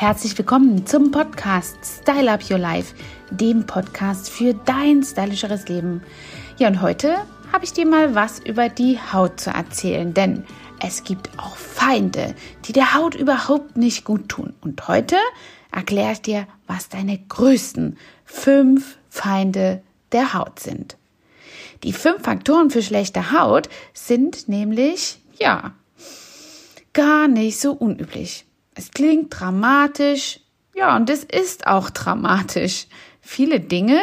Herzlich willkommen zum Podcast Style Up Your Life, dem Podcast für dein stylischeres Leben. Ja, und heute habe ich dir mal was über die Haut zu erzählen, denn es gibt auch Feinde, die der Haut überhaupt nicht gut tun. Und heute erkläre ich dir, was deine größten fünf Feinde der Haut sind. Die fünf Faktoren für schlechte Haut sind nämlich, ja, gar nicht so unüblich. Es klingt dramatisch, ja, und es ist auch dramatisch. Viele Dinge,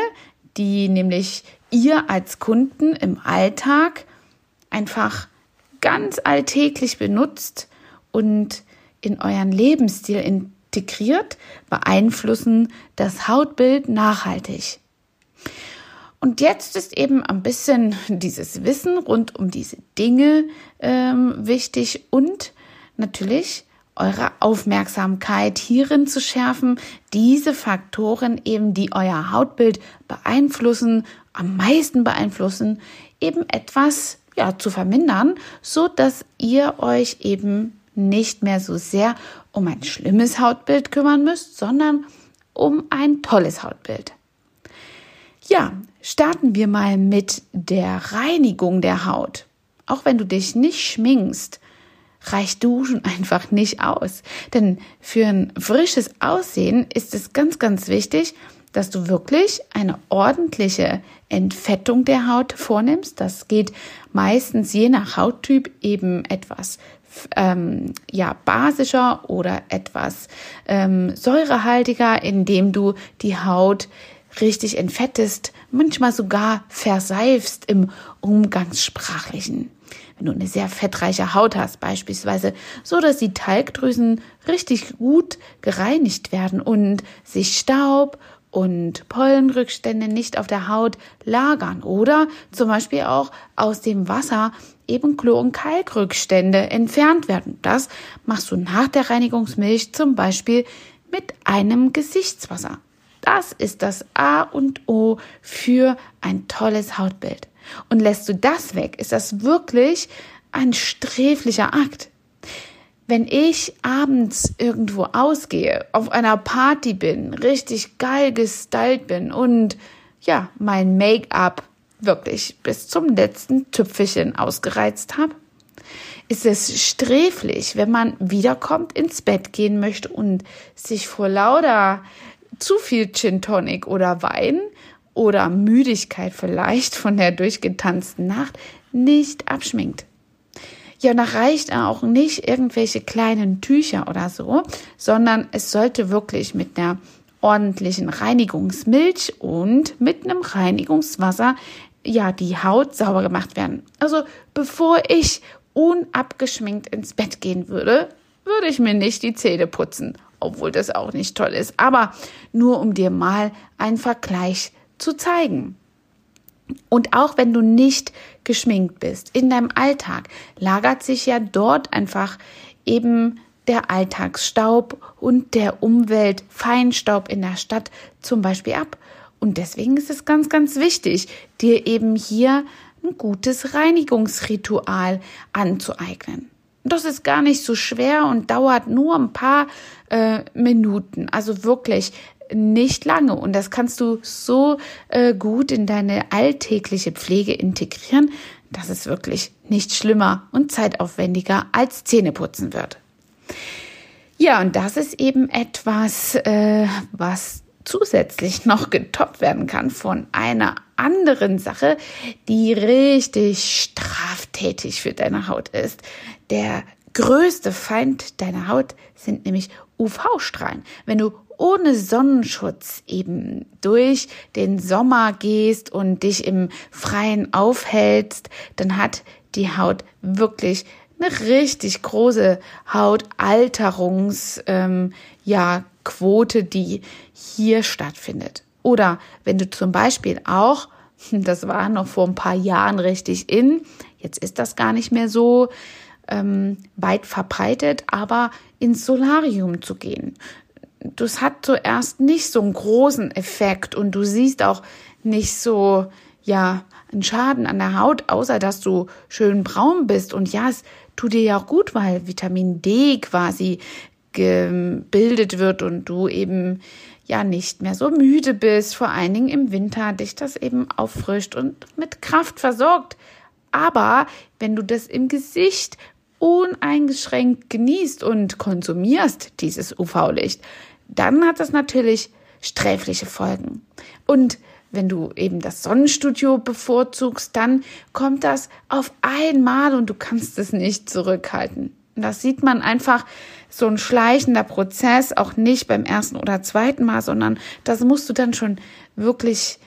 die nämlich ihr als Kunden im Alltag einfach ganz alltäglich benutzt und in euren Lebensstil integriert, beeinflussen das Hautbild nachhaltig. Und jetzt ist eben ein bisschen dieses Wissen rund um diese Dinge ähm, wichtig und natürlich eure Aufmerksamkeit hierin zu schärfen, diese Faktoren eben, die euer Hautbild beeinflussen, am meisten beeinflussen, eben etwas ja, zu vermindern, so dass ihr euch eben nicht mehr so sehr um ein schlimmes Hautbild kümmern müsst, sondern um ein tolles Hautbild. Ja, starten wir mal mit der Reinigung der Haut. Auch wenn du dich nicht schminkst, reicht Duschen einfach nicht aus. Denn für ein frisches Aussehen ist es ganz, ganz wichtig, dass du wirklich eine ordentliche Entfettung der Haut vornimmst. Das geht meistens je nach Hauttyp eben etwas ähm, ja basischer oder etwas ähm, säurehaltiger, indem du die Haut richtig entfettest, manchmal sogar verseifst im Umgangssprachlichen wenn du eine sehr fettreiche Haut hast beispielsweise, so dass die Talgdrüsen richtig gut gereinigt werden und sich Staub und Pollenrückstände nicht auf der Haut lagern oder zum Beispiel auch aus dem Wasser eben Chlor- und Kalkrückstände entfernt werden. Das machst du nach der Reinigungsmilch zum Beispiel mit einem Gesichtswasser. Das ist das A und O für ein tolles Hautbild. Und lässt du das weg, ist das wirklich ein sträflicher Akt. Wenn ich abends irgendwo ausgehe, auf einer Party bin, richtig geil gestylt bin und ja, mein Make-up wirklich bis zum letzten Tüpfelchen ausgereizt habe, ist es sträflich, wenn man wiederkommt, ins Bett gehen möchte und sich vor lauter zu viel Gin Tonic oder Wein oder Müdigkeit vielleicht von der durchgetanzten Nacht nicht abschminkt. Ja, und da reicht auch nicht irgendwelche kleinen Tücher oder so, sondern es sollte wirklich mit einer ordentlichen Reinigungsmilch und mit einem Reinigungswasser ja die Haut sauber gemacht werden. Also bevor ich unabgeschminkt ins Bett gehen würde, würde ich mir nicht die Zähne putzen, obwohl das auch nicht toll ist. Aber nur um dir mal einen Vergleich zu zeigen. Und auch wenn du nicht geschminkt bist, in deinem Alltag lagert sich ja dort einfach eben der Alltagsstaub und der Umweltfeinstaub in der Stadt zum Beispiel ab. Und deswegen ist es ganz, ganz wichtig, dir eben hier ein gutes Reinigungsritual anzueignen. Das ist gar nicht so schwer und dauert nur ein paar äh, Minuten. Also wirklich nicht lange und das kannst du so äh, gut in deine alltägliche Pflege integrieren, dass es wirklich nicht schlimmer und zeitaufwendiger als Zähneputzen wird. Ja, und das ist eben etwas, äh, was zusätzlich noch getoppt werden kann von einer anderen Sache, die richtig straftätig für deine Haut ist. Der größte Feind deiner Haut sind nämlich UV-Strahlen. Wenn du ohne Sonnenschutz eben durch den Sommer gehst und dich im Freien aufhältst, dann hat die Haut wirklich eine richtig große Hautalterungs, ähm, ja, Quote, die hier stattfindet. Oder wenn du zum Beispiel auch, das war noch vor ein paar Jahren richtig in, jetzt ist das gar nicht mehr so ähm, weit verbreitet, aber ins Solarium zu gehen das hat zuerst nicht so einen großen Effekt und du siehst auch nicht so, ja, einen Schaden an der Haut, außer dass du schön braun bist. Und ja, es tut dir ja auch gut, weil Vitamin D quasi gebildet wird und du eben ja nicht mehr so müde bist, vor allen Dingen im Winter, dich das eben auffrischt und mit Kraft versorgt. Aber wenn du das im Gesicht uneingeschränkt genießt und konsumierst, dieses UV-Licht, dann hat das natürlich sträfliche Folgen. Und wenn du eben das Sonnenstudio bevorzugst, dann kommt das auf einmal und du kannst es nicht zurückhalten. Und das sieht man einfach so ein schleichender Prozess, auch nicht beim ersten oder zweiten Mal, sondern das musst du dann schon wirklich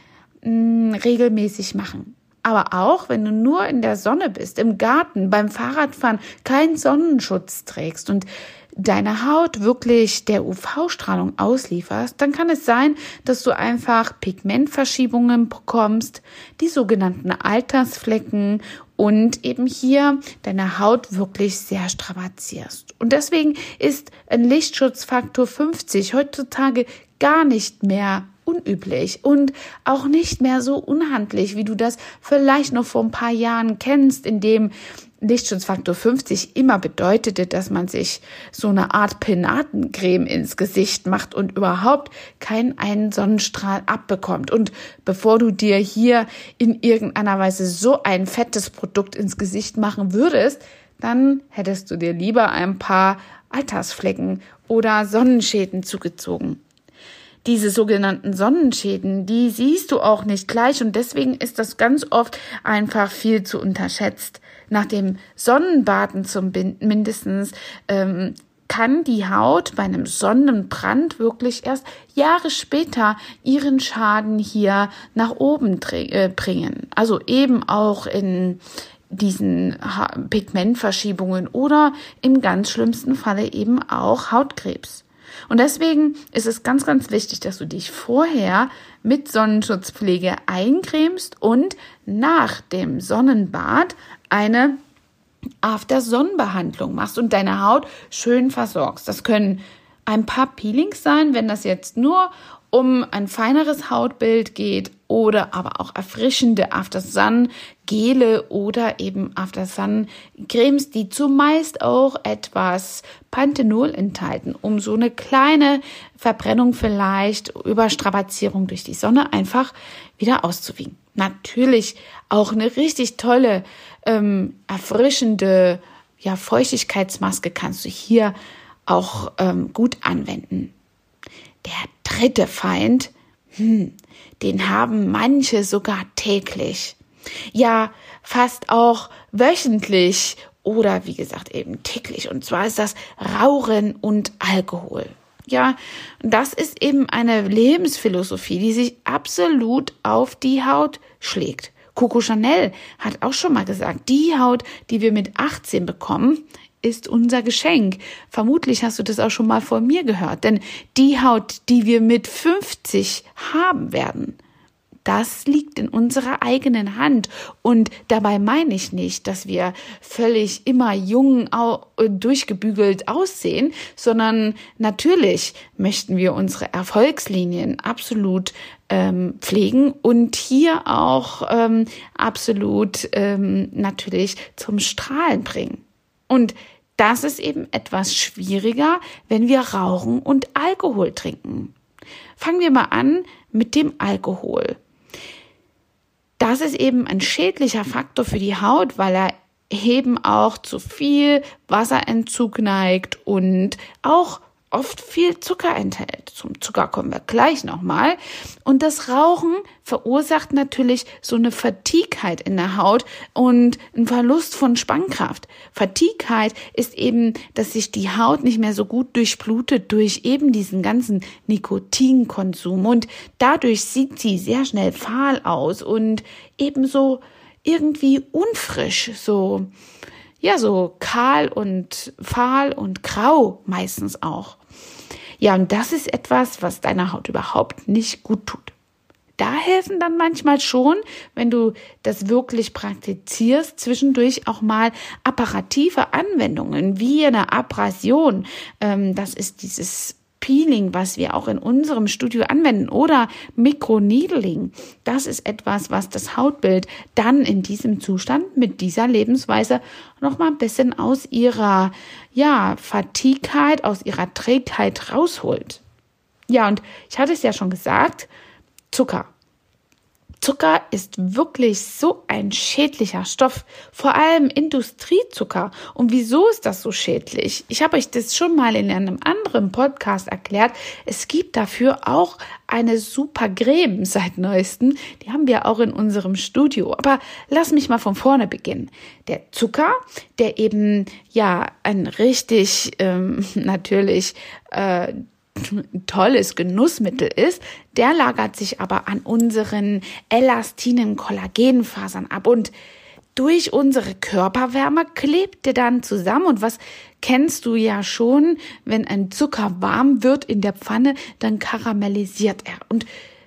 mh, mm, regelmäßig machen. Aber auch, wenn du nur in der Sonne bist, im Garten, beim Fahrradfahren, keinen Sonnenschutz trägst und deine Haut wirklich der UV-Strahlung auslieferst, dann kann es sein, dass du einfach Pigmentverschiebungen bekommst, die sogenannten Altersflecken und eben hier deine Haut wirklich sehr strapazierst. Und deswegen ist ein Lichtschutzfaktor 50 heutzutage gar nicht mehr unüblich und auch nicht mehr so unhandlich, wie du das vielleicht noch vor ein paar Jahren kennst, in dem Lichtschutzfaktor 50 immer bedeutete, dass man sich so eine Art Penatencreme ins Gesicht macht und überhaupt keinen einen Sonnenstrahl abbekommt. Und bevor du dir hier in irgendeiner Weise so ein fettes Produkt ins Gesicht machen würdest, dann hättest du dir lieber ein paar Altersflecken oder Sonnenschäden zugezogen diese sogenannten Sonnenschäden, die siehst du auch nicht gleich und deswegen ist das ganz oft einfach viel zu unterschätzt. Nach dem Sonnenbaden zum mindestens ähm, kann die Haut bei einem Sonnenbrand wirklich erst Jahre später ihren Schaden hier nach oben äh, bringen. Also eben auch in diesen Pigmentverschiebungen oder im ganz schlimmsten Falle eben auch Hautkrebs. Und deswegen ist es ganz, ganz wichtig, dass du dich vorher mit Sonnenschutzpflege eincremst und nach dem Sonnenbad eine After-Sonnenbehandlung machst und deine Haut schön versorgst. Das können ein paar Peelings sein, wenn das jetzt nur um ein feineres Hautbild geht oder aber auch erfrischende After Sun Gele oder eben After Sun Cremes, die zumeist auch etwas Panthenol enthalten, um so eine kleine Verbrennung vielleicht, Überstrapazierung durch die Sonne einfach wieder auszuwiegen. Natürlich auch eine richtig tolle, ähm, erfrischende ja, Feuchtigkeitsmaske kannst du hier auch ähm, gut anwenden. Der dritte Feind, hm, den haben manche sogar täglich. Ja, fast auch wöchentlich oder wie gesagt eben täglich. Und zwar ist das Rauchen und Alkohol. Ja, das ist eben eine Lebensphilosophie, die sich absolut auf die Haut schlägt. Coco Chanel hat auch schon mal gesagt, die Haut, die wir mit 18 bekommen, ist unser Geschenk. Vermutlich hast du das auch schon mal von mir gehört, denn die Haut, die wir mit 50 haben werden, das liegt in unserer eigenen Hand. Und dabei meine ich nicht, dass wir völlig immer jung, durchgebügelt aussehen, sondern natürlich möchten wir unsere Erfolgslinien absolut ähm, pflegen und hier auch ähm, absolut ähm, natürlich zum Strahlen bringen. Und das ist eben etwas schwieriger, wenn wir rauchen und Alkohol trinken. Fangen wir mal an mit dem Alkohol. Das ist eben ein schädlicher Faktor für die Haut, weil er eben auch zu viel Wasserentzug neigt und auch oft viel Zucker enthält. Zum Zucker kommen wir gleich nochmal. Und das Rauchen verursacht natürlich so eine Fatigkeit in der Haut und einen Verlust von Spannkraft. Fatigkeit ist eben, dass sich die Haut nicht mehr so gut durchblutet durch eben diesen ganzen Nikotinkonsum und dadurch sieht sie sehr schnell fahl aus und ebenso irgendwie unfrisch, so ja, so kahl und fahl und grau meistens auch. Ja, und das ist etwas, was deiner Haut überhaupt nicht gut tut. Da helfen dann manchmal schon, wenn du das wirklich praktizierst, zwischendurch auch mal apparative Anwendungen wie eine Abrasion. Ähm, das ist dieses Peeling, was wir auch in unserem Studio anwenden oder Mikroneedling. Das ist etwas, was das Hautbild dann in diesem Zustand mit dieser Lebensweise noch mal ein bisschen aus ihrer ja, Fatigkeit, aus ihrer Trägheit rausholt. Ja, und ich hatte es ja schon gesagt, Zucker. Zucker ist wirklich so ein schädlicher Stoff, vor allem Industriezucker. Und wieso ist das so schädlich? Ich habe euch das schon mal in einem anderen Podcast erklärt. Es gibt dafür auch eine super Creme seit neuestem. Die haben wir auch in unserem Studio. Aber lass mich mal von vorne beginnen. Der Zucker, der eben ja ein richtig ähm, natürlich äh, tolles Genussmittel ist, der lagert sich aber an unseren elastinen Kollagenfasern ab. Und durch unsere Körperwärme klebt der dann zusammen. Und was kennst du ja schon, wenn ein Zucker warm wird in der Pfanne, dann karamellisiert er. Und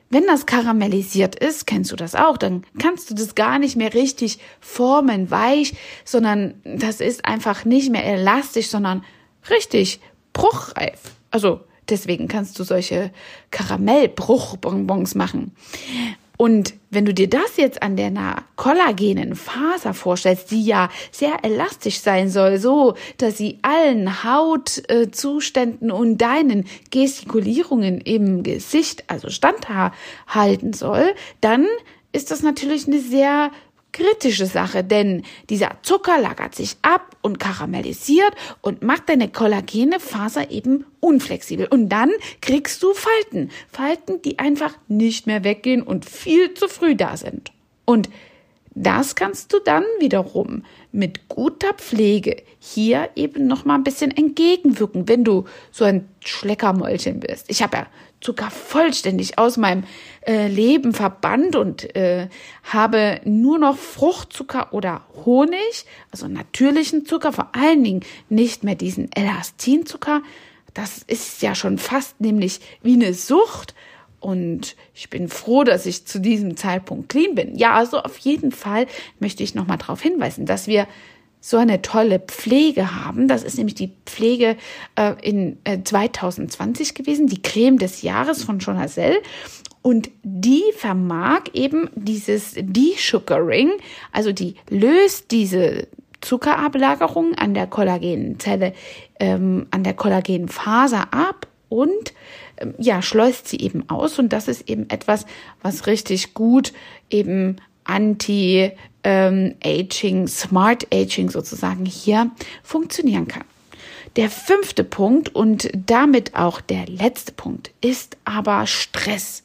wenn das karamellisiert ist, kennst du das auch, dann kannst du das gar nicht mehr richtig formen, weich, sondern das ist einfach nicht mehr elastisch, sondern richtig bruchreif. Also Deswegen kannst du solche Karamellbruchbonbons machen. Und wenn du dir das jetzt an der kollagenen Faser vorstellst, die ja sehr elastisch sein soll, so dass sie allen Hautzuständen und deinen Gestikulierungen im Gesicht also standhalten soll, dann ist das natürlich eine sehr kritische Sache, denn dieser Zucker lagert sich ab und karamellisiert und macht deine kollagene Faser eben unflexibel. Und dann kriegst du Falten. Falten, die einfach nicht mehr weggehen und viel zu früh da sind. Und das kannst du dann wiederum mit guter Pflege hier eben noch mal ein bisschen entgegenwirken, wenn du so ein Schleckermäulchen bist. Ich habe ja Zucker vollständig aus meinem äh, Leben verbannt und äh, habe nur noch Fruchtzucker oder Honig, also natürlichen Zucker, vor allen Dingen nicht mehr diesen Elastinzucker. Das ist ja schon fast nämlich wie eine Sucht. Und ich bin froh, dass ich zu diesem Zeitpunkt clean bin. Ja, also auf jeden Fall möchte ich nochmal darauf hinweisen, dass wir so eine tolle Pflege haben. Das ist nämlich die Pflege äh, in äh, 2020 gewesen, die Creme des Jahres von Jonasel. Und die vermag eben dieses Desugaring, also die löst diese Zuckerablagerung an der Kollagenzelle, ähm, an der Kollagenfaser ab und ähm, ja, schleust sie eben aus. Und das ist eben etwas, was richtig gut eben anti ähm, Aging, Smart Aging sozusagen hier funktionieren kann. Der fünfte Punkt und damit auch der letzte Punkt ist aber Stress.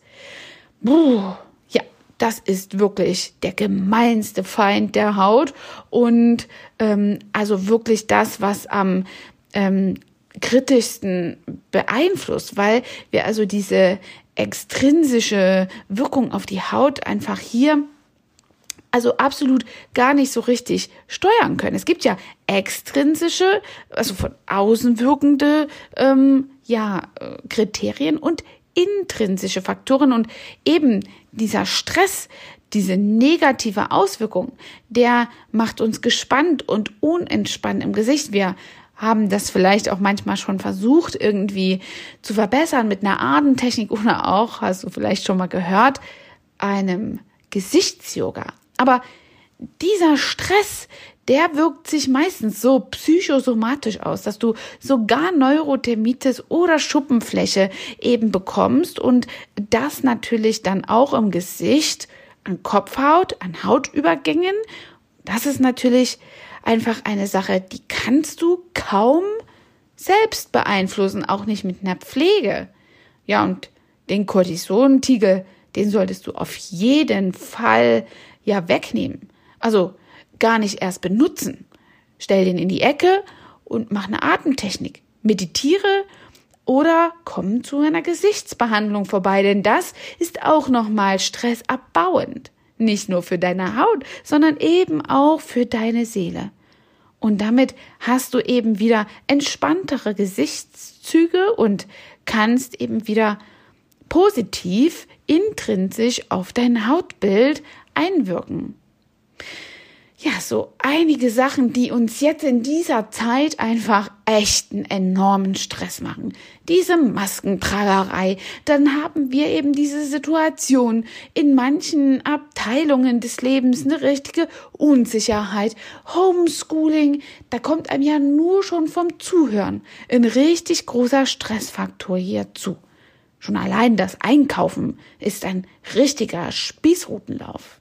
Puh, ja, das ist wirklich der gemeinste Feind der Haut und ähm, also wirklich das, was am ähm, kritischsten beeinflusst, weil wir also diese extrinsische Wirkung auf die Haut einfach hier also absolut gar nicht so richtig steuern können. Es gibt ja extrinsische, also von außen wirkende ähm, ja, äh, Kriterien und intrinsische Faktoren und eben dieser Stress, diese negative Auswirkung, der macht uns gespannt und unentspannt im Gesicht. Wir haben das vielleicht auch manchmal schon versucht, irgendwie zu verbessern mit einer Adentechnik oder auch, hast du vielleicht schon mal gehört, einem Gesichtsyoga. Aber dieser Stress, der wirkt sich meistens so psychosomatisch aus, dass du sogar Neurothermitis oder Schuppenfläche eben bekommst und das natürlich dann auch im Gesicht, an Kopfhaut, an Hautübergängen. Das ist natürlich einfach eine Sache, die kannst du kaum selbst beeinflussen, auch nicht mit einer Pflege. Ja, und den Cortisontiegel, den solltest du auf jeden Fall ja wegnehmen. Also gar nicht erst benutzen. Stell den in die Ecke und mach eine Atemtechnik. Meditiere oder komm zu einer Gesichtsbehandlung vorbei, denn das ist auch nochmal stressabbauend. Nicht nur für deine Haut, sondern eben auch für deine Seele. Und damit hast du eben wieder entspanntere Gesichtszüge und kannst eben wieder positiv intrinsisch auf dein Hautbild einwirken. ja, so einige Sachen, die uns jetzt in dieser Zeit einfach echten enormen Stress machen. Diese Maskentragerei. Dann haben wir eben diese Situation in manchen Abteilungen des Lebens, eine richtige Unsicherheit. Homeschooling, da kommt einem ja nur schon vom Zuhören ein richtig großer Stressfaktor hier zu. Schon allein das Einkaufen ist ein richtiger Spießrutenlauf.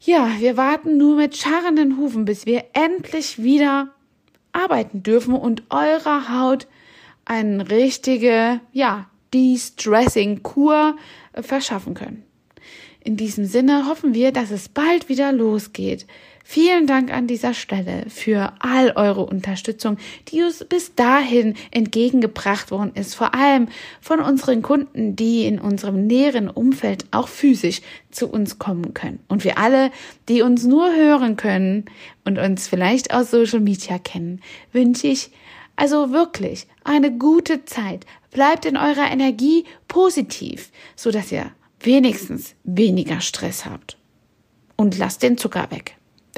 Ja, wir warten nur mit scharrenden Hufen, bis wir endlich wieder arbeiten dürfen und eurer Haut eine richtige, ja, De-Stressing-Kur verschaffen können. In diesem Sinne hoffen wir, dass es bald wieder losgeht. Vielen Dank an dieser Stelle für all eure Unterstützung, die uns bis dahin entgegengebracht worden ist, vor allem von unseren Kunden, die in unserem näheren Umfeld auch physisch zu uns kommen können. Und wir alle, die uns nur hören können und uns vielleicht aus Social Media kennen, wünsche ich also wirklich eine gute Zeit. Bleibt in eurer Energie positiv, so dass ihr wenigstens weniger Stress habt. Und lasst den Zucker weg.